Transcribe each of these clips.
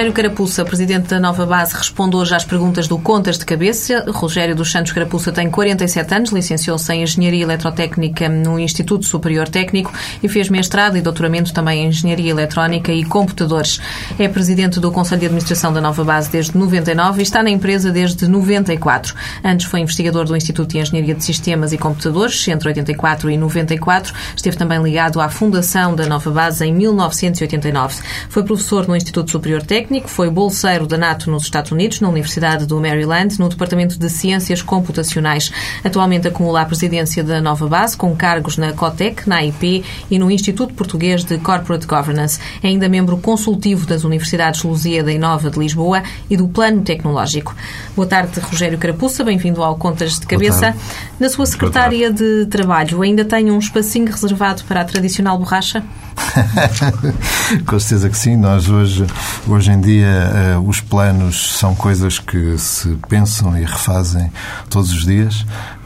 Rogério Carapuça, presidente da Nova Base, responde hoje às perguntas do Contas de Cabeça. Rogério dos Santos Carapuça tem 47 anos, licenciou-se em Engenharia Eletrotécnica no Instituto Superior Técnico e fez mestrado e doutoramento também em Engenharia Eletrónica e Computadores. É presidente do Conselho de Administração da Nova Base desde 99 e está na empresa desde 94. Antes foi investigador do Instituto de Engenharia de Sistemas e Computadores, entre 84 e 94. Esteve também ligado à fundação da Nova Base em 1989. Foi professor no Instituto Superior Técnico, foi bolseiro da NATO nos Estados Unidos, na Universidade do Maryland, no Departamento de Ciências Computacionais. Atualmente acumula a presidência da Nova Base, com cargos na COTEC, na AIP e no Instituto Português de Corporate Governance. É ainda membro consultivo das Universidades Lusíada e Nova de Lisboa e do Plano Tecnológico. Boa tarde, Rogério Carapuça, bem-vindo ao Contas de Cabeça. Na sua secretária de Trabalho, ainda tem um espacinho reservado para a tradicional borracha? Com certeza que sim. Nós hoje, hoje em dia, uh, os planos são coisas que se pensam e refazem todos os dias.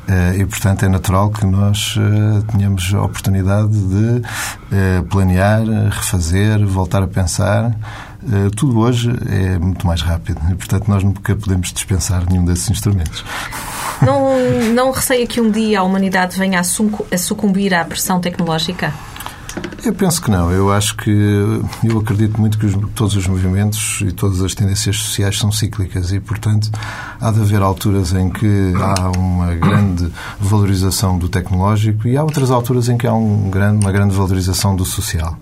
Uh, e, portanto, é natural que nós uh, tenhamos a oportunidade de planear, refazer, voltar a pensar. tudo hoje é muito mais rápido e, portanto, nós nunca podemos dispensar nenhum desses instrumentos. Não, não receia que um dia a humanidade venha a sucumbir à pressão tecnológica? Eu penso que não. Eu acho que eu acredito muito que os, todos os movimentos e todas as tendências sociais são cíclicas e, portanto, há de haver alturas em que há uma grande valorização do tecnológico e há outras alturas em que há um grande, uma grande valorização do social.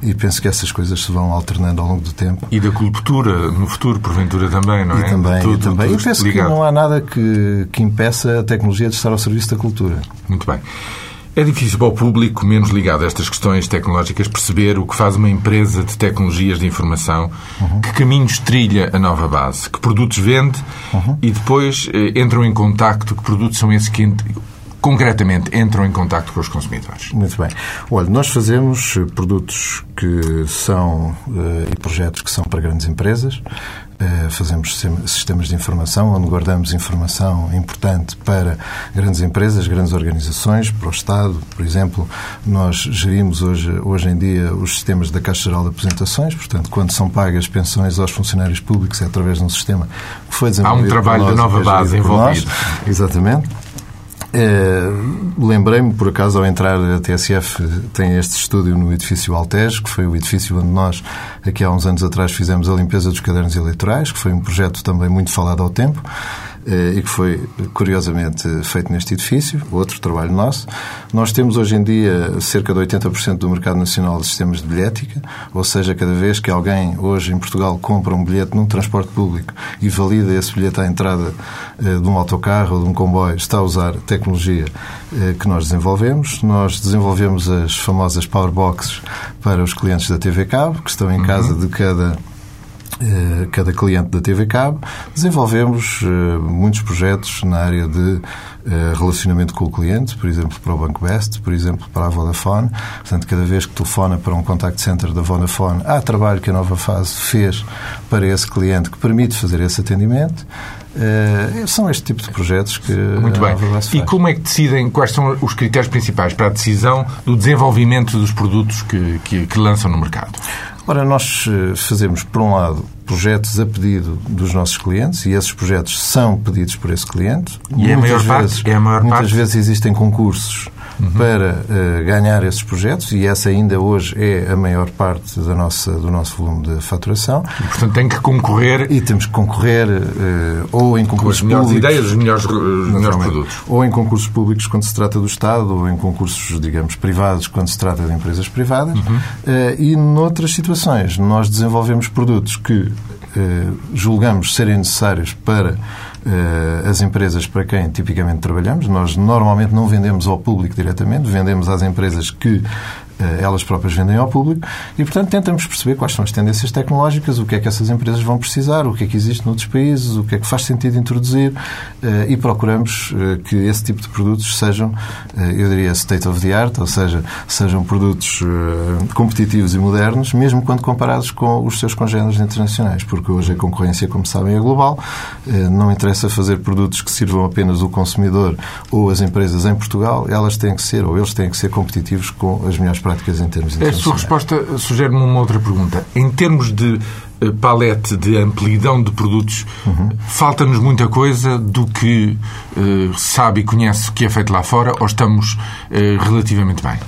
E penso que essas coisas se vão alternando ao longo do tempo. E da cultura no futuro, porventura também, não é? E também, tudo, e também. Eu penso ligado. que não há nada que, que impeça a tecnologia de estar ao serviço da cultura. Muito bem. É difícil para o público menos ligado a estas questões tecnológicas perceber o que faz uma empresa de tecnologias de informação, uhum. que caminhos trilha a nova base, que produtos vende uhum. e depois eh, entram em contacto, que produtos são esses que concretamente entram em contacto com os consumidores? Muito bem. Olha, nós fazemos produtos que são eh, e projetos que são para grandes empresas. Eh, fazemos sistemas de informação onde guardamos informação importante para grandes empresas, grandes organizações, para o Estado. Por exemplo, nós gerimos hoje, hoje em dia os sistemas da Caixa Geral de Apresentações, portanto, quando são pagas pensões aos funcionários públicos é através de um sistema que foi desenvolvido Há um trabalho de nova base envolvido. Exatamente. Uh, Lembrei-me, por acaso, ao entrar a TSF, tem este estúdio no edifício Altes, que foi o edifício onde nós, aqui há uns anos atrás, fizemos a limpeza dos cadernos eleitorais, que foi um projeto também muito falado ao tempo. Eh, e que foi, curiosamente, feito neste edifício, outro trabalho nosso. Nós temos hoje em dia cerca de 80% do mercado nacional de sistemas de bilhética, ou seja, cada vez que alguém hoje em Portugal compra um bilhete num transporte público e valida esse bilhete à entrada eh, de um autocarro ou de um comboio, está a usar tecnologia eh, que nós desenvolvemos. Nós desenvolvemos as famosas Powerboxes para os clientes da TV Cabo, que estão em casa uhum. de cada cada cliente da TV Cabo, desenvolvemos eh, muitos projetos na área de eh, relacionamento com o cliente, por exemplo, para o Banco Best, por exemplo, para a Vodafone. Portanto, cada vez que telefona para um contact center da Vodafone, há trabalho que a Nova Fase fez para esse cliente que permite fazer esse atendimento. São este tipo de projetos que Muito bem. E como é que decidem, quais são os critérios principais para a decisão do desenvolvimento dos produtos que, que, que lançam no mercado? Ora, nós eh, fazemos, por um lado, projetos a pedido dos nossos clientes e esses projetos são pedidos por esse cliente. E é a maior vezes, parte? É a maior muitas parte? vezes existem concursos uhum. para uh, ganhar esses projetos e essa ainda hoje é a maior parte da nossa, do nosso volume de faturação. E, portanto, tem que concorrer... E temos que concorrer uh, ou em concursos Com as melhores públicos... ideias, os melhores, os melhores produtos. Ou em concursos públicos quando se trata do Estado ou em concursos, digamos, privados quando se trata de empresas privadas. Uhum. Uh, e noutras situações nós desenvolvemos produtos que julgamos serem necessários para as empresas para quem tipicamente trabalhamos. Nós normalmente não vendemos ao público diretamente, vendemos às empresas que eh, elas próprias vendem ao público e, portanto, tentamos perceber quais são as tendências tecnológicas, o que é que essas empresas vão precisar, o que é que existe noutros países, o que é que faz sentido introduzir eh, e procuramos eh, que esse tipo de produtos sejam, eu diria, state of the art, ou seja, sejam produtos competitivos e modernos, mesmo quando comparados com os seus congêneres internacionais, porque hoje a concorrência, como sabem, é global. Não interessa fazer produtos que sirvam apenas o consumidor ou as empresas em Portugal, elas têm que ser, ou eles têm que ser competitivos com as melhores práticas em termos internacionais. A sua resposta sugere-me uma outra pergunta. Em termos de eh, palete de amplidão de produtos, uhum. falta-nos muita coisa do que uh, sabe e conhece que é feito lá fora ou estamos uh, relativamente bem?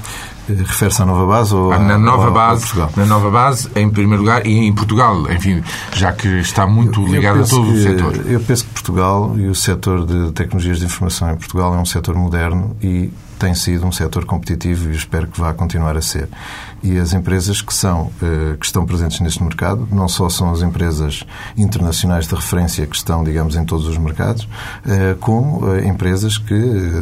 Refere-se à nova base ou ah, na nova ou, base, Portugal? Na nova base, em primeiro lugar, e em Portugal, enfim, já que está muito ligado a todo que, o setor. Eu penso que Portugal e o setor de tecnologias de informação em Portugal é um setor moderno e tem sido um setor competitivo e espero que vá continuar a ser. E as empresas que, são, eh, que estão presentes neste mercado não só são as empresas internacionais de referência que estão, digamos, em todos os mercados, eh, como eh, empresas que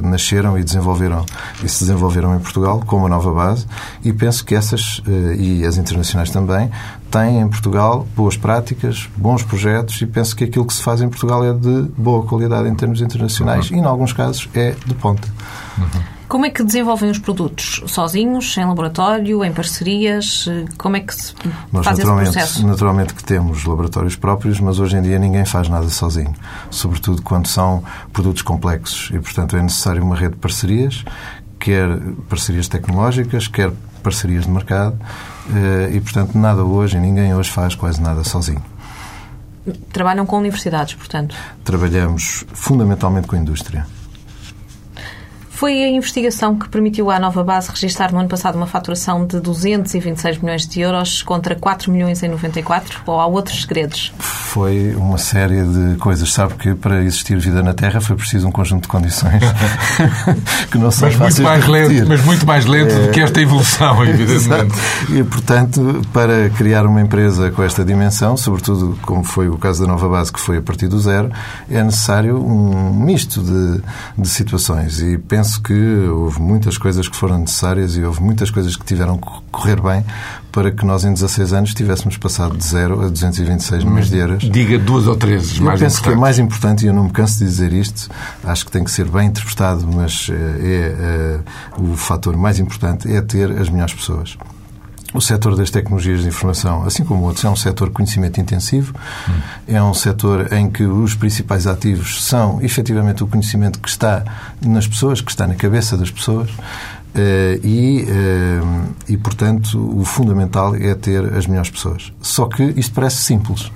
nasceram e desenvolveram e se desenvolveram em Portugal como a nova base e penso que essas e as internacionais também têm em Portugal boas práticas, bons projetos e penso que aquilo que se faz em Portugal é de boa qualidade em termos internacionais uhum. e, em alguns casos, é de ponta. Uhum. Como é que desenvolvem os produtos? Sozinhos, em laboratório, em parcerias? Como é que se Nós, faz esse processo? Naturalmente que temos laboratórios próprios, mas hoje em dia ninguém faz nada sozinho. Sobretudo quando são produtos complexos. E, portanto, é necessário uma rede de parcerias, quer parcerias tecnológicas, quer parcerias de mercado. Eh, e, portanto, nada hoje, ninguém hoje faz quase nada sozinho. Trabalham com universidades, portanto? Trabalhamos fundamentalmente com a indústria. Foi a investigação que permitiu à nova base registrar no ano passado uma faturação de 226 milhões de euros contra 4 milhões em 94? Ou há outros segredos? Foi uma série de coisas. Sabe que para existir vida na Terra foi preciso um conjunto de condições que não são mas muito mais lento, Mas muito mais lento é... do que esta evolução, evidentemente. e, portanto, para criar uma empresa com esta dimensão, sobretudo como foi o caso da nova base, que foi a partir do zero, é necessário um misto de, de situações. E penso penso que houve muitas coisas que foram necessárias e houve muitas coisas que tiveram que correr bem para que nós, em 16 anos, tivéssemos passado de 0 a 226 milhões de euros. Diga duas ou três eu mais penso que é mais importante, e eu não me canso de dizer isto, acho que tem que ser bem interpretado, mas eh, é, é o fator mais importante é ter as melhores pessoas. O setor das tecnologias de informação, assim como outros, é um setor conhecimento intensivo, hum. é um setor em que os principais ativos são efetivamente o conhecimento que está nas pessoas, que está na cabeça das pessoas. Uh, e, uh, e, portanto, o fundamental é ter as melhores pessoas. Só que isto parece simples,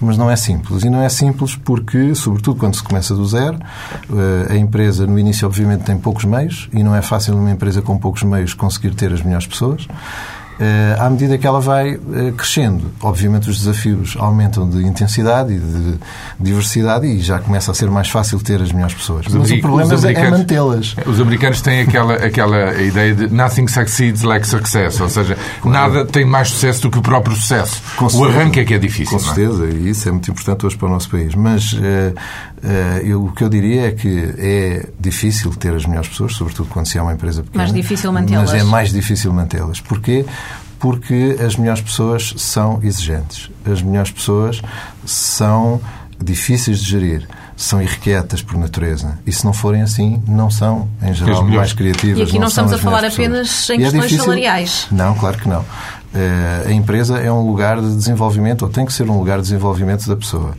mas não é simples. E não é simples porque, sobretudo quando se começa do zero, uh, a empresa no início, obviamente, tem poucos meios e não é fácil uma empresa com poucos meios conseguir ter as melhores pessoas. Eh, à medida que ela vai eh, crescendo. Obviamente os desafios aumentam de intensidade e de diversidade e já começa a ser mais fácil ter as melhores pessoas. Os Mas o problema é, é mantê-las. Os americanos têm aquela, aquela ideia de nothing succeeds like success, ou seja, claro. nada tem mais sucesso do que o próprio sucesso. Com o arranque é que é difícil. Com é? certeza, é? e isso é muito importante hoje para o nosso país. Mas uh, eu, o que eu diria é que é difícil ter as melhores pessoas, sobretudo quando se é uma empresa pequena. Mais difícil mantê-las. Mas é mais difícil mantê-las. Porquê? porque as melhores pessoas são exigentes. As melhores pessoas são difíceis de gerir, são irrequietas por natureza. E se não forem assim, não são, em geral, mais criativas. E aqui não, não estamos a falar apenas em e é questões é difícil... salariais. Não, claro que não. Eh, a empresa é um lugar de desenvolvimento, ou tem que ser um lugar de desenvolvimento da pessoa.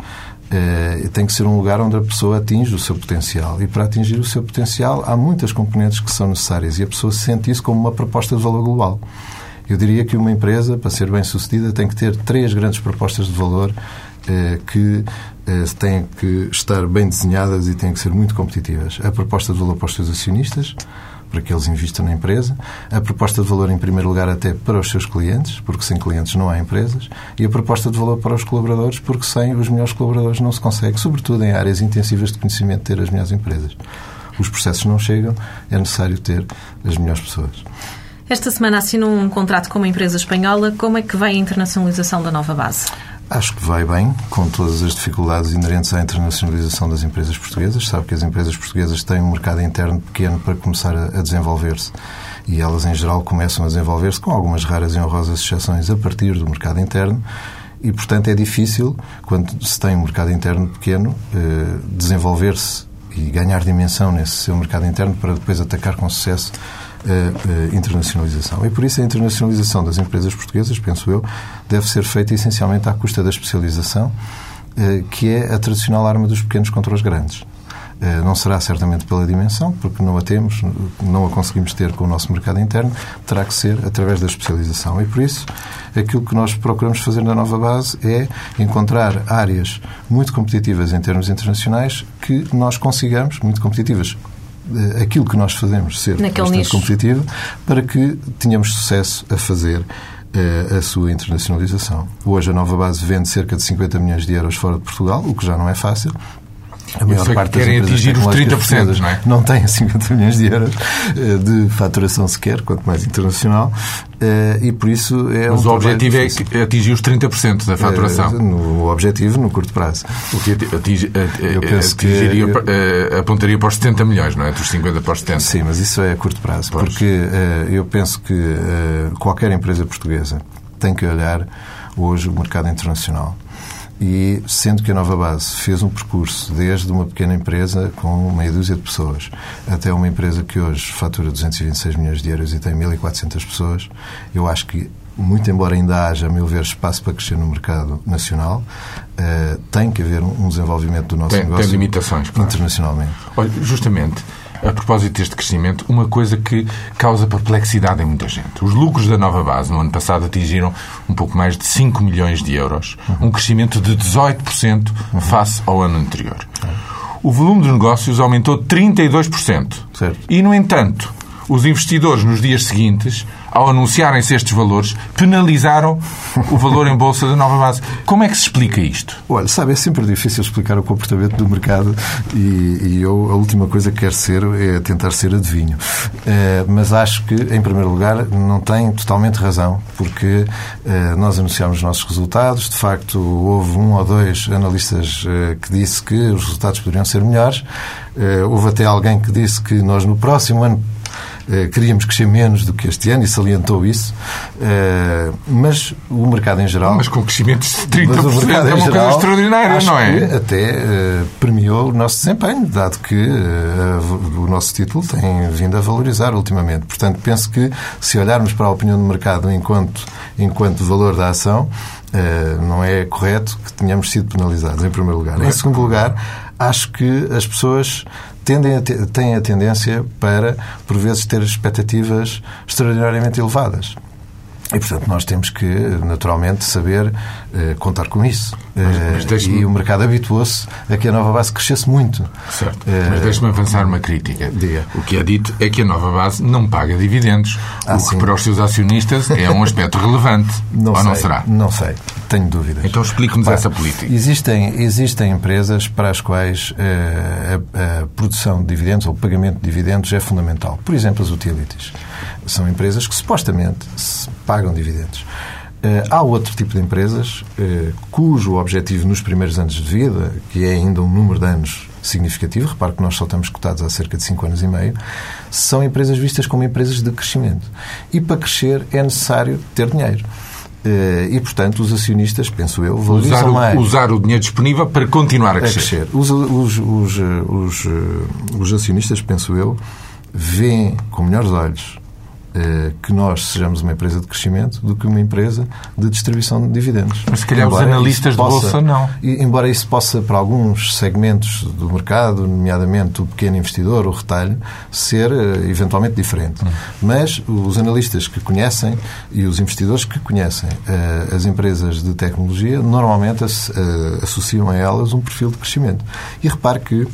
Uh, tem que ser um lugar onde a pessoa atinge o seu potencial. E para atingir o seu potencial, há muitas componentes que são necessárias e a pessoa sente isso como uma proposta de valor global. Eu diria que uma empresa, para ser bem sucedida, tem que ter três grandes propostas de valor eh, que eh, têm que estar bem desenhadas e têm que ser muito competitivas. A proposta de valor para os seus acionistas, para que eles investam na empresa, a proposta de valor, em primeiro lugar, até para os seus clientes, porque sem clientes não há empresas, e a proposta de valor para os colaboradores, porque sem os melhores colaboradores não se consegue, sobretudo em áreas intensivas de conhecimento, ter as melhores empresas. Os processos não chegam, é necessário ter as melhores pessoas. Esta semana assinou um contrato com uma empresa espanhola. Como é que vai a internacionalização da nova base? Acho que vai bem, com todas as dificuldades inerentes à internacionalização das empresas portuguesas. Sabe que as empresas portuguesas têm um mercado interno pequeno para começar a, desenvolver-se. E elas, em geral, começam a desenvolver-se, com algumas raras e honrosas exceções, a partir do mercado interno. E, portanto, é difícil, quando se tem um mercado interno pequeno, eh, desenvolver-se e ganhar dimensão nesse seu mercado interno para depois atacar com sucesso a, internacionalização. E por isso a internacionalização das empresas portuguesas, penso eu, deve ser feita essencialmente à custa da especialização, eh, que é a tradicional arma dos pequenos contra os grandes. Eh, não será certamente pela dimensão, porque não a temos, não a conseguimos ter com o nosso mercado interno, terá que ser através da especialização. E por isso, aquilo que nós procuramos fazer na nova base é encontrar áreas muito competitivas em termos internacionais que nós consigamos, muito competitivas, aquilo que nós fazemos ser Naquele bastante nicho. competitivo para que tenhamos sucesso a fazer eh, a sua internacionalização. Hoje a nova base vende cerca de 50 milhões de euros fora de Portugal, o que já não é fácil. A sei que querem atingir os tecnológicas 30%, portuguesas não é? não têm 50 milhões de euros eh, de faturação sequer, quanto mais internacional, eh, e por isso é Mas um o objetivo é que- atingir os 30% da faturação. Eh, no objetivo, no curto prazo. O que ati- atinge- Eu penso que- atingiria eh, apontaria para os 70 milhões, não é? Dos 50 para os 70. Sim, mas isso é a curto prazo. Pois. Porque eu penso que qualquer empresa portuguesa tem que olhar hoje o mercado internacional. E sendo que a Nova Base fez um percurso desde uma pequena empresa com meia dúzia de pessoas até uma empresa que hoje fatura 226 milhões de euros e tem 1.400 pessoas, eu acho que muito embora ainda haja, a meu ver, espaço para crescer no mercado nacional, eh, tem que haver um desenvolvimento do nosso Tem- tem negócio limitações, claro. internacionalmente. Olha, justamente, a propósito deste crescimento, uma coisa que causa perplexidade em muita gente. Os lucros da nova base no ano passado atingiram um pouco mais de 5 milhões de euros, um crescimento de 18% face ao ano anterior. O volume de negócios aumentou 32%. Certo. E, no entanto, os investidores, nos dias seguintes, ao anunciarem-se estes valores, penalizaram o valor em bolsa da nova base. Como é que se explica isto? Olha, sabe, é sempre difícil explicar o comportamento do mercado e, e eu a última coisa que quero ser é tentar ser adivinho. Eh, mas acho que, em primeiro lugar, não tem totalmente razão, porque eh, nós anunciámos os nossos resultados, de facto houve um ou dois analistas eh, que disse que os resultados poderiam ser melhores, houve até alguém que disse que nós no próximo ano queríamos crescer menos do que este ano e salientou isso, Eh, mas o mercado em geral... Mas com crescimentos de Mas o 30% mercado é uma coisa geral, extraordinária, acho não é? que até eh, premiou o nosso desempenho, dado que eh, o nosso título tem vindo a valorizar ultimamente. Portanto, penso que se olharmos para a opinião do mercado enquanto, enquanto valor da ação, eh, não é correto que tenhamos sido penalizados, em primeiro lugar. Em segundo lugar, acho que as pessoas tendem a te- têm a tendência para, por vezes, ter expectativas extraordinariamente elevadas. E, portanto, nós temos que, naturalmente, saber eh, contar com isso. mas Eh, deixe-me- e o mercado habituou-se a que a nova base crescesse muito. Certo. Eh, Mas deixe-me avançar uma crítica. Diga. O que é dito é que a nova base não paga dividendos, Ah, o que sim. para os seus acionistas é um aspecto relevante. não ou sei, não será? Não sei. Tenho dúvidas. Então explique-nos essa política. Existem, existem empresas para as quais eh, a, a produção de dividendos ou o pagamento de dividendos é fundamental. Por exemplo, as utilities. São empresas que supostamente pagam dividendos. Eh, há outro tipo de empresas eh, cujo objetivo nos primeiros anos de vida, que é ainda um número de anos significativo, repare que nós só estamos cotados há cerca de 5 anos e meio, são empresas vistas como empresas de crescimento. E para crescer é necessário ter dinheiro. Eh, E, portanto, os acionistas, penso eu, Usar valorizam o, mais usar o dinheiro disponível para continuar a a crescer. crescer. Os, os, os, os, os acionistas, penso eu, veem com melhores olhos que nós sejamos uma empresa de crescimento do que uma empresa de distribuição de dividendos. Mas se calhar os Embora analistas isso de bolsa não. embora isso possa, para alguns segmentos do mercado, nomeadamente o pequeno investidor, o retalho, ser eh, eventualmente diferente. Hum. Mas os analistas que conhecem e os investidores que conhecem eh, as empresas de tecnologia normalmente as- eh, associam a elas um perfil de crescimento. E repare que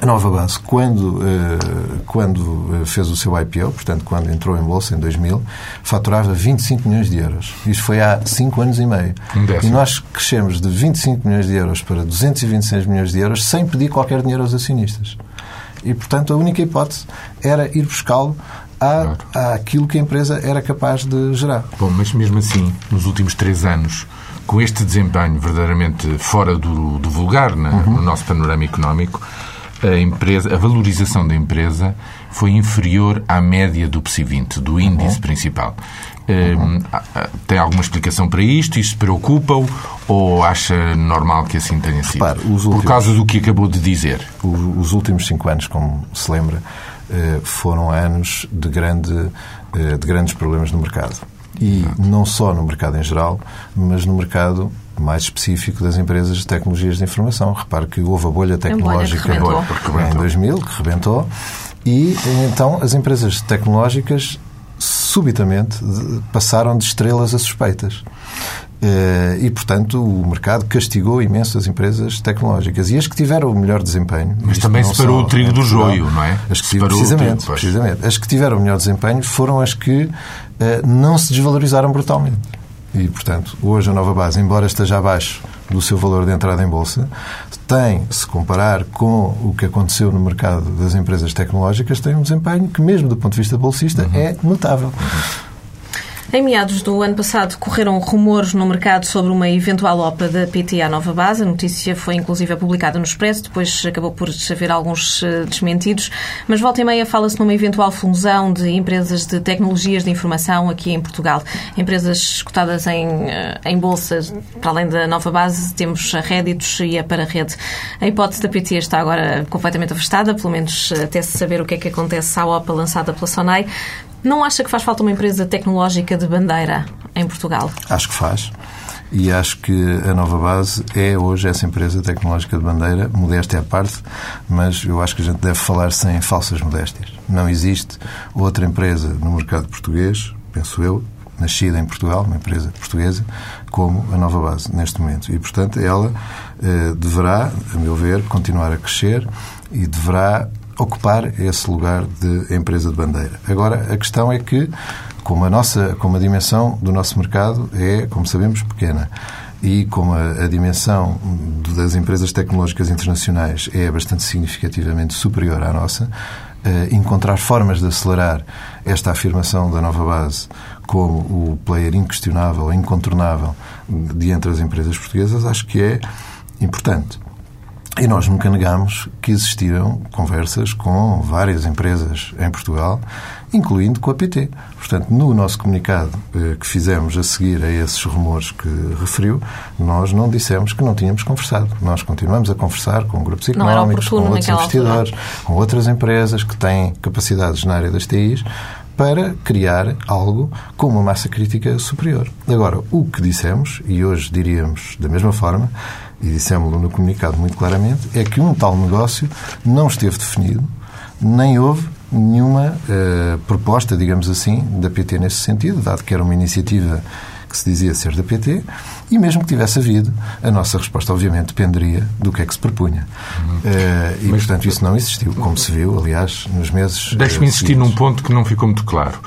a Nova Base, quando, eh, quando eh, fez o seu IPO, portanto, quando entrou em bolsa em 2000, faturava 25 milhões de euros. Isto foi há 5 anos e meio. Um e nós crescemos de 25 milhões de euros para 226 milhões de euros sem pedir qualquer dinheiro aos acionistas. E, portanto, a única hipótese era ir buscá-lo à, àquilo que a empresa era capaz de gerar. Bom, mas mesmo assim, nos últimos três anos, com este desempenho verdadeiramente fora do, do vulgar Uhum. no nosso panorama económico, a, empresa, a valorização da empresa foi inferior à média do PSI 20, do índice Uhum. principal. Hum, ah, ah, tem alguma explicação para isto? Isto preocupa-o? Ou acha normal que assim tenha sido? Repare, os Por últimos- causa do que acabou de dizer. Os últimos cinco anos, como se lembra, eh, foram anos de, grande, eh, de grandes problemas no mercado. E não só no mercado em geral, mas no mercado mais específico das empresas de tecnologias de informação. Repare que houve a bolha tecnológica a bolha em 2000, que rebentou, e então as empresas tecnológicas subitamente passaram de estrelas a suspeitas. Eh, e, portanto, o mercado castigou imenso as empresas tecnológicas. E as que tiveram o melhor desempenho. Mas também separou o trigo do joio, não é? As que, precisamente, trigo, precisamente. As que tiveram o melhor desempenho foram as que uh, não se desvalorizaram brutalmente. E, portanto, hoje a nova base, embora esteja abaixo do seu valor de entrada em bolsa, tem, se comparar com o que aconteceu no mercado das empresas tecnológicas, tem um desempenho que, mesmo do ponto de vista bolsista, uhum. é notável. Uhum. Em meados do ano passado correram rumores no mercado sobre uma eventual OPA da PT à Nova Base. A notícia foi inclusive publicada no Expresso, depois acabou por haver alguns eh, desmentidos. Mas volta e meia fala-se numa eventual fusão de empresas de tecnologias de informação aqui em Portugal. Empresas cotadas em, eh, em bolsa, para além da Nova Base, temos a Réditos e a Pararede. A hipótese da PT está agora completamente afastada, pelo menos eh, até se saber o que é que acontece à OPA lançada pela Sonai. Não acha que faz falta uma empresa tecnológica de bandeira em Portugal? Acho que faz. E acho que a Nova Base é hoje essa empresa tecnológica de bandeira, modéstia à parte, mas eu acho que a gente deve falar sem falsas modéstias. Não existe outra empresa no mercado português, penso eu, nascida em Portugal, uma empresa portuguesa, como a Nova Base, neste momento. E, portanto, ela eh, deverá, a meu ver, continuar a crescer e deverá ocupar esse lugar de empresa de bandeira. Agora, a questão é que, como a, nossa, como a dimensão do nosso mercado é, como sabemos, pequena, e como a, a, dimensão das empresas tecnológicas internacionais é bastante significativamente superior à nossa, eh, encontrar formas de acelerar esta afirmação da nova base como o player inquestionável, incontornável de entre as empresas portuguesas, acho que é importante. E nós nunca negamos que existiram conversas com várias empresas em Portugal, incluindo com a PT. Portanto, no nosso comunicado eh, que fizemos a seguir a esses rumores que referiu, nós não dissemos que não tínhamos conversado. Nós continuamos a conversar com grupos económicos, com outros investidores, altura. com outras empresas que têm capacidades na área das TIs para criar algo com uma massa crítica superior. Agora, o que dissemos, e hoje diríamos da mesma forma, e dissemos-lo no comunicado muito claramente, é que um tal negócio não esteve definido, nem houve nenhuma uh, proposta, digamos assim, da PT nesse sentido, dado que era uma iniciativa que se dizia ser da PT, e mesmo que tivesse havido, a nossa resposta, obviamente, dependeria do que é que se propunha. Uhum. Uh, e, Mas, portanto, isso não existiu, como se viu, aliás, nos meses. Deixe-me uh, insistir num ponto que não ficou muito claro.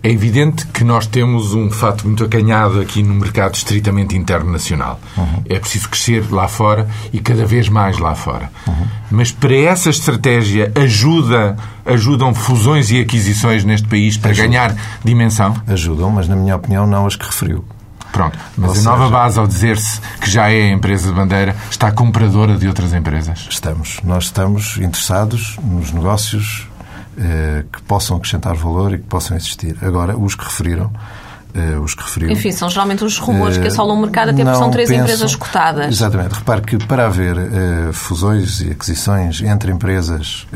É evidente que nós temos um fato muito acanhado aqui no mercado estritamente internacional. Uhum. É preciso crescer lá fora e cada vez mais lá fora. Uhum. Mas para essa estratégia ajuda, ajudam fusões e aquisições neste país para ganhar dimensão? Ajudam, mas na minha opinião não as que referiu. Pronto, mas Ou a seja, nova base, ao dizer-se que já é a empresa de bandeira, está compradora de outras empresas? Estamos. Nós estamos interessados nos negócios que possam acrescentar valor e que possam existir. Agora, os que referiram, Uh, os que referiram. Enfim, são geralmente os rumores uh, que assolam o mercado, até porque são três pensam, empresas cotadas. Exatamente. Repare que para haver uh, fusões e aquisições entre empresas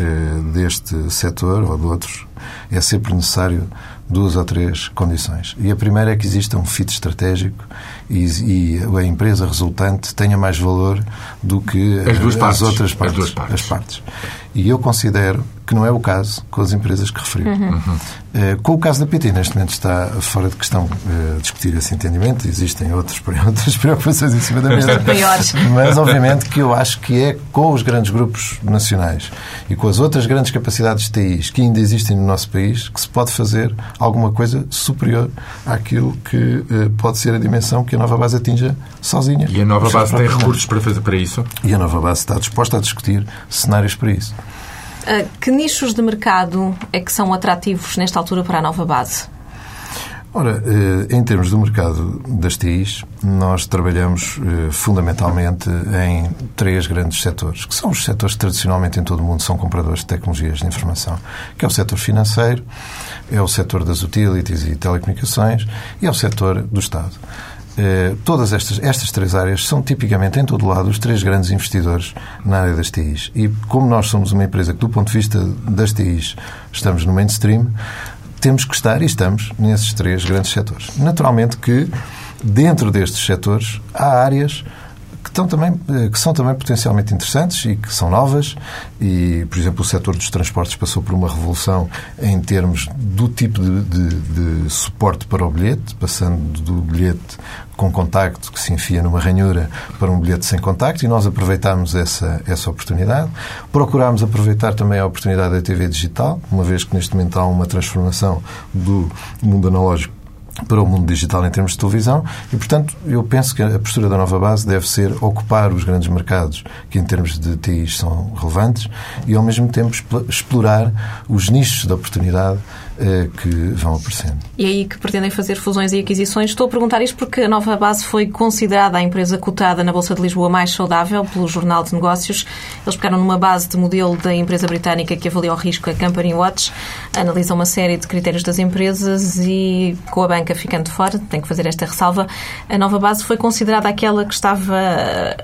deste setor ou de outros, é sempre necessário duas ou três condições. E a primeira é que exista um fit estratégico e, e a empresa resultante tenha mais valor do que as, duas as partes, outras partes. As duas partes. As partes. E eu considero que não é o caso com as empresas que referi. Uhum. Uh, com o caso da PT, neste momento está fora de questão uh, discutir esse entendimento. Existem outros, outras preocupações em cima da mesa. Mas, obviamente, que eu acho que é com os grandes grupos nacionais e com as outras grandes capacidades de TIs que ainda existem no nosso país que se pode fazer alguma coisa superior àquilo que pode ser a dimensão que a nova base atinja sozinha. E a nova base tem recursos para fazer para isso? E a nova base está disposta a discutir cenários para isso. Uh, que nichos de mercado é que são atrativos nesta altura para a nova base? Ora, eh, em termos do mercado das TIs, nós trabalhamos eh, fundamentalmente em três grandes setores, que são os setores que tradicionalmente em todo o mundo são compradores de tecnologias de informação, que é o setor financeiro, é o setor das utilities e telecomunicações e é o setor do Estado. Eh, todas estas, estas três áreas são tipicamente, em todo lado, os três grandes investidores na área das TIs. E como nós somos uma empresa que, do ponto de vista das TIs, estamos no mainstream, temos que estar, e estamos, nesses três grandes setores. Naturalmente que, dentro destes setores, há áreas que, estão também, eh, que são também potencialmente interessantes e que são novas. E, por exemplo, o setor dos transportes passou por uma revolução em termos do tipo de, de, de suporte para o bilhete, passando do bilhete com contacto que se enfia numa ranhura para um bilhete sem contacto e nós aproveitámos essa, essa oportunidade. Procurámos aproveitar também a oportunidade da TV digital, uma vez que neste momento há uma transformação do mundo analógico para o mundo digital em termos de televisão e, portanto, eu penso que a postura da nova base deve ser ocupar os grandes mercados que, em termos de TIs, são relevantes e, ao mesmo tempo, explorar os nichos de oportunidade que vão aparecendo. E é aí que pretendem fazer fusões e aquisições. Estou a perguntar isto porque a nova base foi considerada a empresa cotada na Bolsa de Lisboa mais saudável pelo Jornal de Negócios. Eles pegaram numa base de modelo da empresa britânica que avalia o risco, a Company Watch, analisam uma série de critérios das empresas e, com a banca ficando fora, tem que fazer esta ressalva, a nova base foi considerada aquela que estava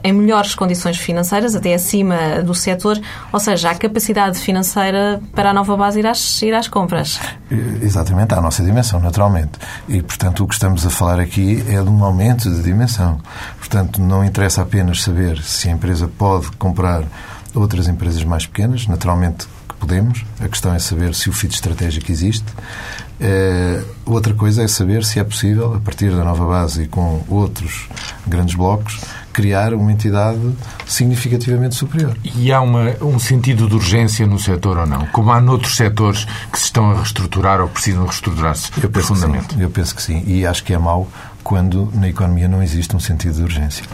em melhores condições financeiras, até acima do setor, ou seja, a capacidade financeira para a nova base ir às, ir às compras. Exatamente, à nossa dimensão, naturalmente. E, portanto, o que estamos a falar aqui é de um aumento de dimensão. Portanto, não interessa apenas saber se a empresa pode comprar outras empresas mais pequenas, naturalmente que podemos. A questão é saber se o fit estratégico existe. Uh, outra coisa é saber se é possível, a partir da nova base e com outros grandes blocos, criar uma entidade significativamente superior. E há uma, um sentido de urgência no setor ou não? Como há noutros setores que se estão a reestruturar ou precisam reestruturar-se profundamente? Eu penso que sim. E acho que é mau quando na economia não existe um sentido de urgência.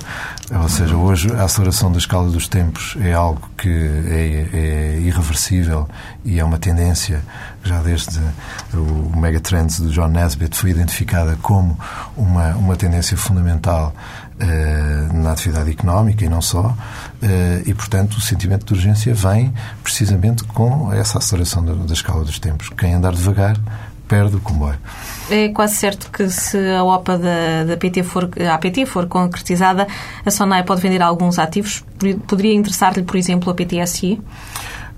Ou seja, hoje a aceleração da escala dos tempos é algo que é, é irreversível e é uma tendência, já desde o Megatrends do John Nesbitt foi identificada como uma, uma tendência fundamental na atividade económica e não só, eh, e portanto o sentimento de urgência vem precisamente com essa aceleração da, escala dos tempos. Quem andar devagar perde o comboio. É quase certo que se a OPA da, da PT for, a APT for concretizada, a Sonai pode vender alguns ativos. Poderia interessar-lhe, por exemplo, a PTSI?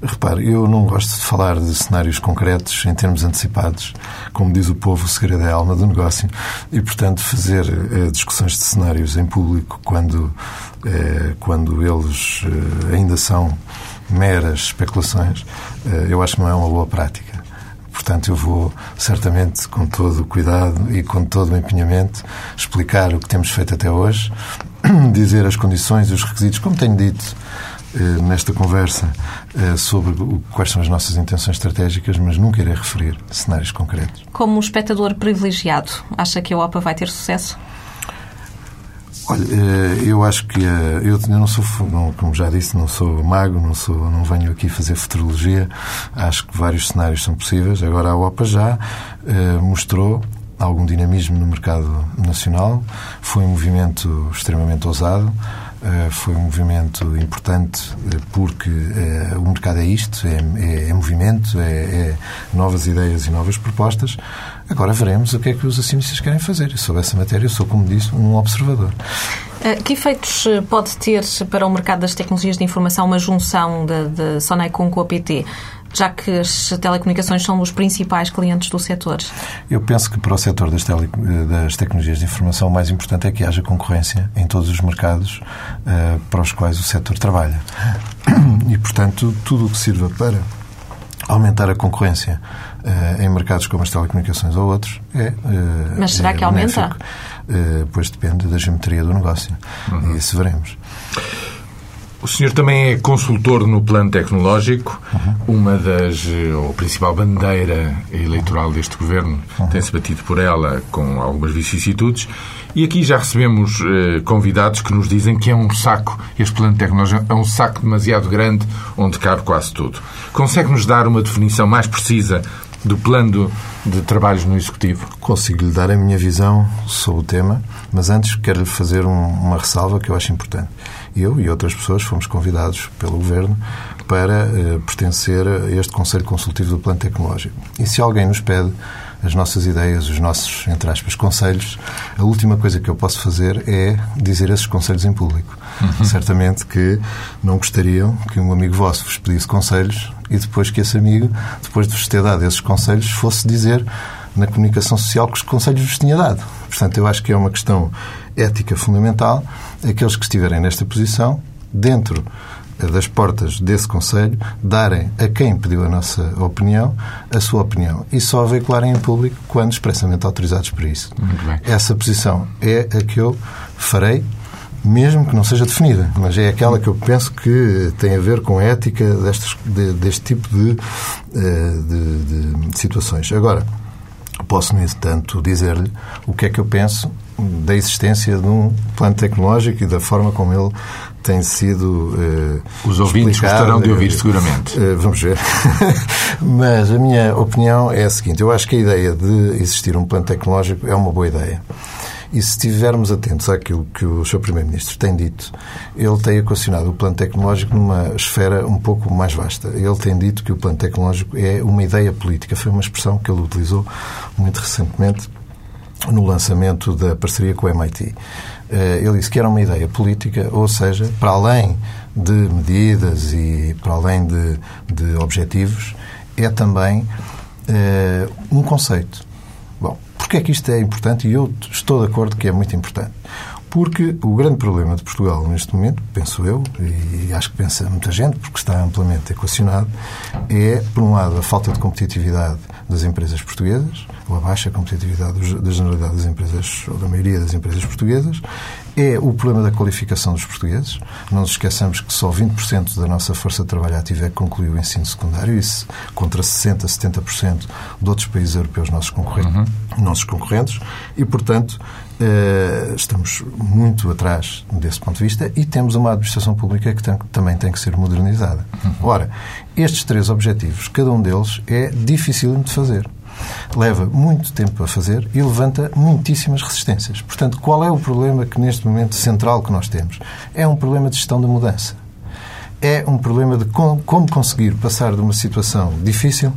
Repare, eu não gosto de falar de cenários concretos em termos antecipados. Como diz o povo, o segredo é a alma do negócio. E, portanto, fazer eh, discussões de cenários em público quando, eh, quando eles eh, ainda são meras especulações, eu acho que não é uma boa prática. Portanto, eu vou certamente, com todo o cuidado e com todo o empenhamento, explicar o que temos feito até hoje, dizer as condições e os requisitos, como tenho dito nesta conversa, eh, sobre quais são as nossas intenções estratégicas, mas nunca irei referir cenários concretos. Como espectador privilegiado, acha que a OPA vai ter sucesso? Olha, eh, eu acho que eh, eu não sou, como já disse, não sou mago, não sou, não venho aqui fazer futurologia. Acho que vários cenários são possíveis. Agora a OPA já eh, mostrou algum dinamismo no mercado nacional. Foi um movimento extremamente ousado. Foi um movimento importante porque o mercado é isto, é, é, é movimento, é, é novas ideias e novas propostas. Agora veremos o que é que os acionistas querem fazer. E sobre essa matéria eu sou, como disse, um observador. Eh, que efeitos eh, pode ter para o mercado das tecnologias de informação uma junção da Sonecom com a PT? Já que as telecomunicações são os principais clientes do setor? Eu penso que para o setor das, tele, das tecnologias de informação o mais importante é que haja concorrência em todos os mercados uh, para os quais o setor trabalha. E, portanto, tudo o que sirva para aumentar a concorrência uh, em mercados como as telecomunicações ou outros é. Uh, Mas será é que aumenta? Uh, pois depende da geometria do negócio. Uhum. E isso veremos. O senhor também é consultor no plano tecnológico, uhum. uma das, ou principal bandeira eleitoral deste governo, uhum. tem-se batido por ela com algumas vicissitudes, e aqui já recebemos eh, convidados que nos dizem que é um saco, este plano tecnológico é um saco demasiado grande, onde cabe quase tudo. Consegue-nos dar uma definição mais precisa do plano de trabalhos no Executivo? Consigo-lhe dar a minha visão sobre o tema, mas antes quero-lhe fazer um, uma ressalva que eu acho importante. Eu e outras pessoas fomos convidados pelo Governo para eh, pertencer a este Conselho Consultivo do Plano Tecnológico. E se alguém nos pede as nossas ideias, os nossos, entre aspas, conselhos, a última coisa que eu posso fazer é dizer esses conselhos em público. Uhum. Certamente que não gostariam que um amigo vosso vos pedisse conselhos e depois que esse amigo, depois de vos ter dado esses conselhos, fosse dizer na comunicação social que os conselhos vos tinha dado. Portanto, eu acho que é uma questão ética fundamental. Aqueles que estiverem nesta posição, dentro das portas desse Conselho, darem a quem pediu a nossa opinião a sua opinião e só a veicularem em público quando expressamente autorizados para isso. Essa posição é a que eu farei mesmo que não seja definida, mas é aquela que eu penso que tem a ver com a ética destes, de, deste tipo de, eh, de, de situações. Agora, posso, no entanto, dizer-lhe o que é que eu penso da existência de um plano tecnológico e da forma como ele tem sido uh, Os ouvintes gostarão de ouvir, seguramente. Uh, vamos ver. Mas a minha opinião é a seguinte. Eu acho que a ideia de existir um plano tecnológico é uma boa ideia. E se estivermos atentos àquilo que o Sr. Primeiro-Ministro tem dito, ele tem equacionado o plano tecnológico numa esfera um pouco mais vasta. Ele tem dito que o plano tecnológico é uma ideia política. Foi uma expressão que ele utilizou muito recentemente no lançamento da parceria com o MIT. Eh, ele disse que era uma ideia política, ou seja, para além de medidas e para além de, de objetivos, é também uh, um conceito. Porquê é que isto é importante? E eu estou de acordo que é muito importante. Porque o grande problema de Portugal neste momento, penso eu, e acho que pensa muita gente, porque está amplamente equacionado, é, por um lado, a falta de competitividade das empresas portuguesas, ou a baixa competitividade da generalidade das empresas, ou da maioria das empresas portuguesas, é o problema da qualificação dos portugueses. Não nos esqueçamos que só 20% da nossa força de trabalho ativa é que concluiu o ensino secundário, isso contra 60%, 70% de outros países europeus nossos concorrentes, uhum. nossos concorrentes e, portanto, estamos muito atrás desse ponto de vista e temos uma administração pública que tem, também tem que ser modernizada. Uhum. Ora, estes três objetivos, cada um deles é difícil de fazer leva muito tempo a fazer e levanta muitíssimas resistências. Portanto, qual é o problema que neste momento central que nós temos? É um problema de gestão da mudança. É um problema de como conseguir passar de uma situação difícil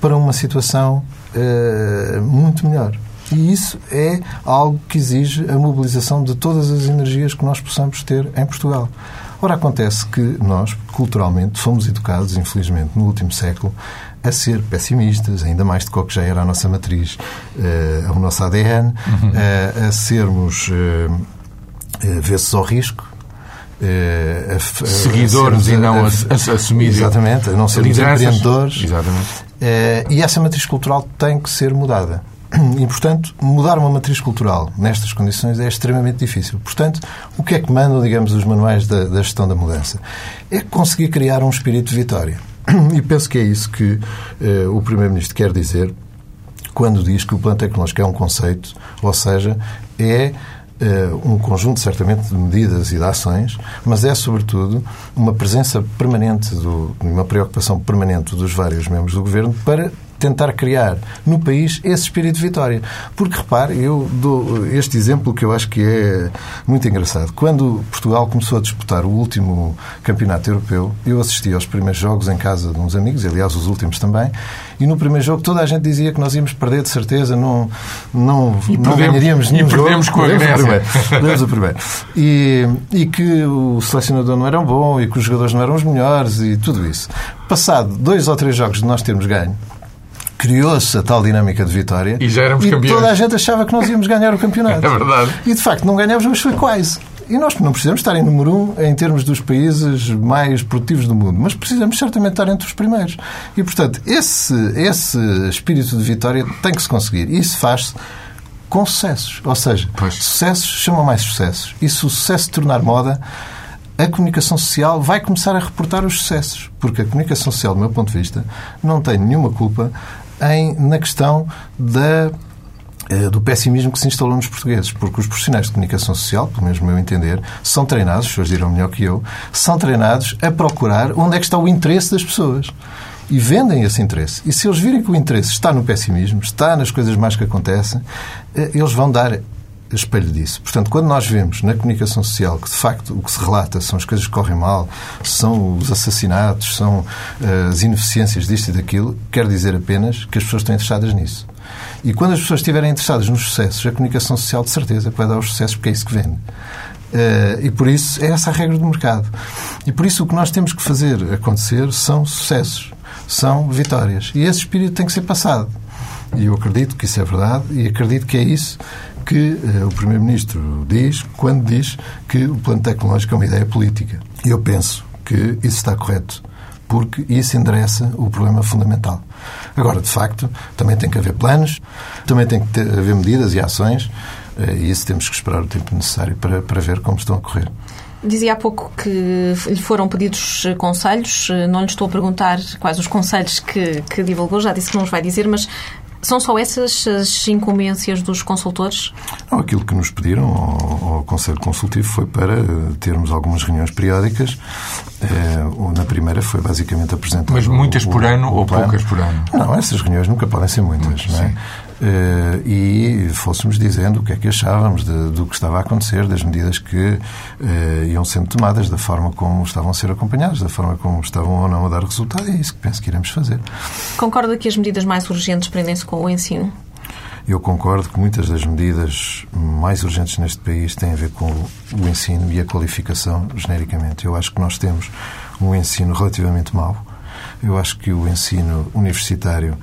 para uma situação uh, muito melhor. E isso é algo que exige a mobilização de todas as energias que nós possamos ter em Portugal. Ora, acontece que nós, culturalmente, fomos educados, infelizmente, no último século, a ser pessimistas, ainda mais do que já era a nossa matriz, uh, o nosso ADN, uhum. uh, a sermos uh, vezes ao risco, Uh, a, seguidores a, a, e não assumidos. Exatamente, a não sermos empreendedores. Exatamente. Uh, e essa matriz cultural tem que ser mudada. E, portanto, mudar uma matriz cultural nestas condições é extremamente difícil. Portanto, o que é que mandam, digamos, os manuais da, da gestão da mudança? É conseguir criar um espírito de vitória. E penso que é isso que eh, o Primeiro-Ministro quer dizer quando diz que o plano tecnológico é um conceito, ou seja, é uh, um conjunto, certamente, de medidas e de ações, mas é, sobretudo, uma presença permanente, do, uma preocupação permanente dos vários membros do Governo para tentar criar no país esse espírito de vitória. Porque, repare, eu dou este exemplo que eu acho que é muito engraçado. Quando Portugal começou a disputar o último campeonato europeu, eu assisti aos primeiros jogos em casa de uns amigos, aliás, os últimos também, e no primeiro jogo toda a gente dizia que nós íamos perder de certeza, não, não, e não ganharíamos nenhum e perdemos jogo. Com a perdemos primeiro. Perdemos o primeiro. E, e que o selecionador não era bom e que os jogadores não eram os melhores e tudo isso. Passado dois ou três jogos de nós termos ganho, criou-se a tal dinâmica de vitória. E já éramos e campeões. toda a gente achava que nós íamos ganhar o campeonato. É verdade. E de facto não ganhámos, mas foi quase. E nós não precisamos estar em número um em termos dos países mais produtivos do mundo, mas precisamos certamente estar entre os primeiros. E, portanto, esse, esse espírito de vitória tem que se conseguir. E isso faz-se com sucessos. Ou seja, pois. sucessos chamam mais sucessos. E se o sucesso tornar moda, a comunicação social vai começar a reportar os sucessos. Porque a comunicação social, do meu ponto de vista, não tem nenhuma culpa em, na questão da eh, do pessimismo que se instalou nos portugueses, porque os profissionais de comunicação social, pelo menos no meu entender, são treinados, as pessoas dirão melhor que eu, são treinados a procurar onde é que está o interesse das pessoas. E vendem esse interesse. E se eles virem que o interesse está no pessimismo, está nas coisas mais que acontecem, eh, eles vão dar espelho disso. Portanto, quando nós vemos na comunicação social que, de facto, o que se relata são as coisas que correm mal, são os assassinatos, são uh, as ineficiências disto e daquilo, quer dizer apenas que as pessoas estão interessadas nisso. E quando as pessoas estiverem interessadas nos sucessos, a comunicação social de certeza vai dar os sucessos porque é isso que vende. Uh, e por isso é essa a regra do mercado. E por isso o que nós temos que fazer acontecer são sucessos, são vitórias. E esse espírito tem que ser passado. E eu acredito que isso é verdade e acredito que é isso que uh, o Primeiro-Ministro diz quando diz que o plano tecnológico é uma ideia política. E eu penso que isso está correto, porque isso endereça o problema fundamental. Agora, de facto, também tem que haver planos, também tem que ter, haver medidas e ações eh, e isso temos que esperar o tempo necessário para, para ver como estão a correr. Dizia há pouco que lhe foram pedidos eh, conselhos. Eh, não lhe estou a perguntar quais os conselhos que, que divulgou, já disse que não os vai dizer, mas são só essas as incumbências dos consultores? Não, aquilo que nos pediram ao, ao Conselho Consultivo foi para termos algumas reuniões periódicas. na primeira foi basicamente apresentar. Mas muitas o, por ano ou poucas por ano? Não, essas reuniões nunca podem ser muitas. Não é? Eh, e fôssemos dizendo o que é que achávamos de, do que estava a acontecer, das medidas que eh, iam sendo tomadas, da forma como estavam a ser acompanhadas, da forma como estavam ou não a dar resultado, e é isso que penso que iremos fazer. Concorda que as medidas mais urgentes prendem-se com o ensino? Eu concordo que muitas das medidas mais urgentes neste país têm a ver com o ensino e a qualificação, genericamente. Eu acho que nós temos um ensino relativamente mau. Eu acho que o ensino universitário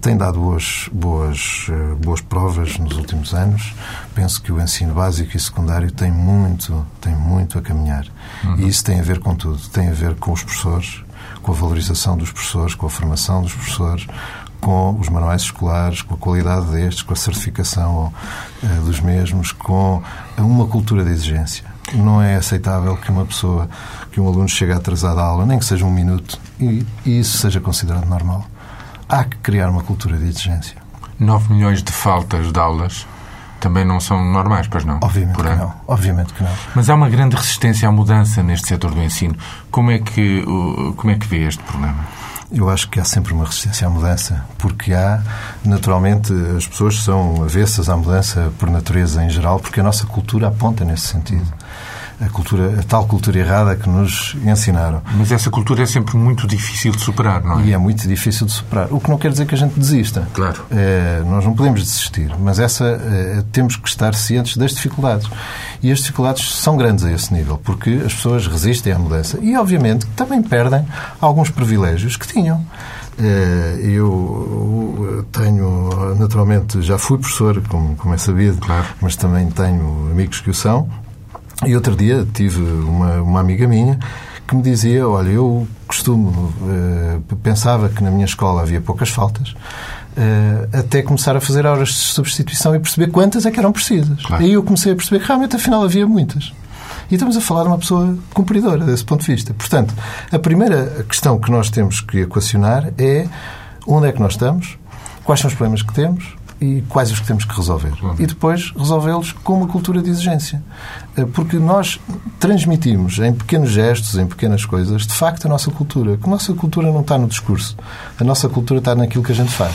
tem dado boas, boas, eh, boas provas nos últimos anos. Penso que o ensino básico e secundário tem muito, tem muito a caminhar. Uhum. E isso tem a ver com tudo. Tem a ver com os professores, com a valorização dos professores, com a formação dos professores, com os manuais escolares, com a qualidade destes, com a certificação uh, dos mesmos, com uma cultura de exigência. Não é aceitável que uma pessoa, que um aluno chegue atrasado à aula, nem que seja um minuto, e, e isso seja considerado normal há que criar uma cultura de exigência. 9 milhões de faltas de aulas também não são normais, pois não? Obviamente que não. Obviamente que não. Mas há uma grande resistência à mudança neste setor do ensino. Como é que, como é que vê este problema? Eu acho que há sempre uma resistência à mudança, porque há, naturalmente, as pessoas são avessas à mudança por natureza em geral, porque a nossa cultura aponta nesse sentido a, cultura, a tal cultura errada que nos ensinaram. Mas essa cultura é sempre muito difícil de superar, não é? E é muito difícil de superar. O que não quer dizer que a gente desista. Claro. É, nós não podemos desistir, mas essa é, temos que estar cientes das dificuldades. E as dificuldades são grandes a esse nível, porque as pessoas resistem à mudança. E, obviamente, também perdem alguns privilégios que tinham. É, eu tenho, naturalmente, já fui professor, como, como é sabido, claro. mas também tenho amigos que o são, e outro dia tive uma, uma amiga minha que me dizia, olha, eu costumo, uh, pensava que na minha escola havia poucas faltas, uh, até começar a fazer horas de substituição e perceber quantas é que eram precisas. Claro. Aí eu comecei a perceber que realmente afinal havia muitas. E estamos a falar de uma pessoa cumpridora desse ponto de vista. Portanto, a primeira questão que nós temos que equacionar é onde é que nós estamos, quais são os problemas que temos, e quais os que temos que resolver. E depois resolvê-los com uma cultura de exigência. Eh, porque nós transmitimos em pequenos gestos, em pequenas coisas, de facto a nossa cultura. Que a nossa cultura não está no discurso. A nossa cultura está naquilo que a gente faz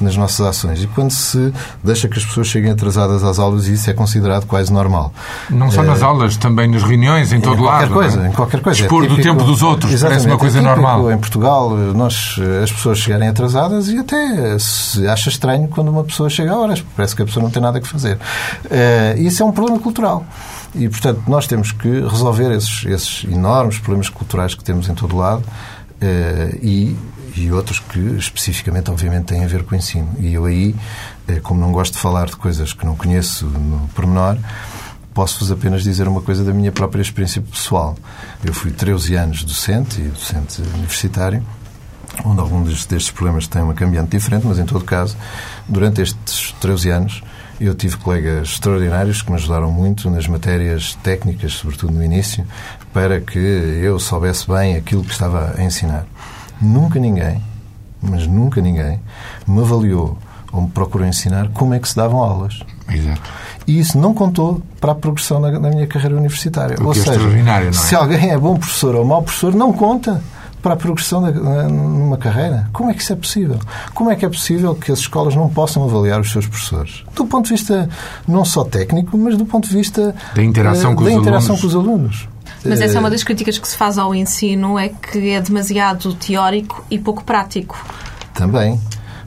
nas nossas ações. E quando se deixa que as pessoas cheguem atrasadas às aulas, isso é considerado quase normal. Não só nas eh, aulas, também nas reuniões, em todo em lado. Coisa, é? Em qualquer coisa. Expor é do tempo dos outros, parece uma coisa é normal. Em Portugal, nós, as pessoas chegarem atrasadas e até se acha estranho quando uma pessoa chega a horas, porque parece que a pessoa não tem nada que fazer. Uh, isso é um problema cultural. E, portanto, nós temos que resolver esses, esses enormes problemas culturais que temos em todo lado e e outros que especificamente, obviamente, têm a ver com o ensino. E eu aí, eh, como não gosto de falar de coisas que não conheço no pormenor, posso-vos apenas dizer uma coisa da minha própria experiência pessoal. Eu fui 13 anos docente e docente universitário, onde alguns destes problemas têm uma cambiante diferente, mas em todo caso, durante estes 13 anos, eu tive colegas extraordinários que me ajudaram muito nas matérias técnicas, sobretudo no início, para que eu soubesse bem aquilo que estava a ensinar. Nunca ninguém, mas nunca ninguém, me avaliou ou me procurou ensinar como é que se davam aulas. Exato. E isso não contou para a progressão na, na minha carreira universitária. O ou é seja, é? se alguém é bom professor ou mau professor, não conta para a progressão da, numa carreira. Como é que isso é possível? Como é que é possível que as escolas não possam avaliar os seus professores? Do ponto de vista não só técnico, mas do ponto de vista da interação, uh, com, da os interação com os alunos. Mas essa é uma das críticas que se faz ao ensino, é que é demasiado teórico e pouco prático. Também.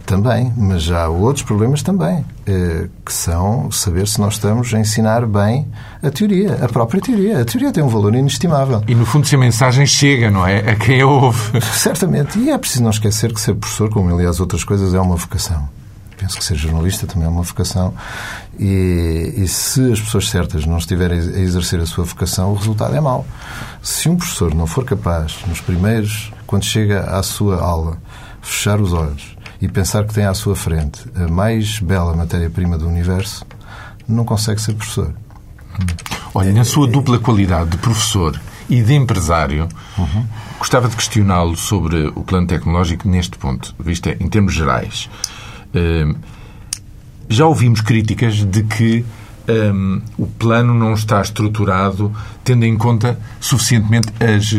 Também, mas há outros problemas também, eh, que são saber se nós estamos a ensinar bem a teoria, a própria teoria. A teoria tem um valor inestimável. E, no fundo, se a mensagem chega, não é? A quem a ouve. Certamente. E é preciso não esquecer que ser professor, como aliás outras coisas, é uma vocação. Penso que ser jornalista também é uma vocação. E, e, se as pessoas certas não estiverem a exercer a sua vocação, o resultado é mau. Se um professor não for capaz, nos primeiros, quando chega à sua aula, fechar os olhos e pensar que tem à sua frente a mais bela matéria-prima do universo, não consegue ser professor. Olha, na sua dupla qualidade de professor e de empresário, uhum. gostava de questioná-lo sobre o plano tecnológico neste ponto, visto em termos gerais. Uh, já ouvimos críticas de que um, o plano não está estruturado tendo em conta suficientemente as,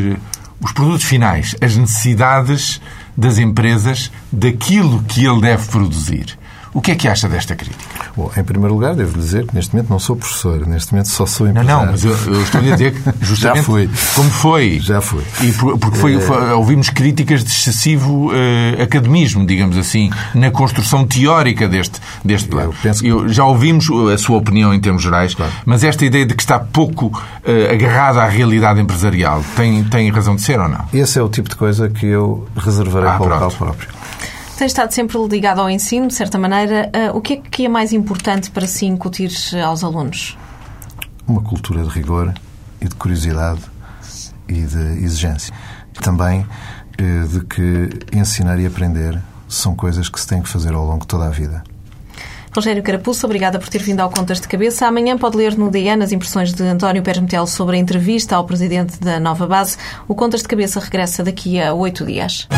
os produtos finais, as necessidades das empresas daquilo que ele deve produzir. O que é que acha desta crítica? Bom, em primeiro lugar, devo dizer que neste momento não sou professor, neste momento só sou empresário. Não, não, mas eu, eu estou a dizer que justamente Já fui. como foi. Já foi. E porque foi, é. foi, ouvimos críticas de excessivo uh, academismo, digamos assim, na construção teórica deste, deste plano. Eu penso que... eu, já ouvimos a sua opinião em termos gerais, claro. mas esta ideia de que está pouco uh, agarrada à realidade empresarial tem, tem razão de ser ou não? Esse é o tipo de coisa que eu reservarei ah, para o local próprio. Tem estado sempre ligado ao ensino, de certa maneira. Uh, o que é que é mais importante para si incutir aos alunos? Uma cultura de rigor e de curiosidade e de exigência. Também uh, de que ensinar e aprender são coisas que se têm que fazer ao longo de toda a vida. Rogério Carapuço, obrigada por ter vindo ao Contas de Cabeça. Amanhã pode ler no DN as impressões de António Pérez Metel sobre a entrevista ao presidente da Nova Base. O Contas de Cabeça regressa daqui a oito dias.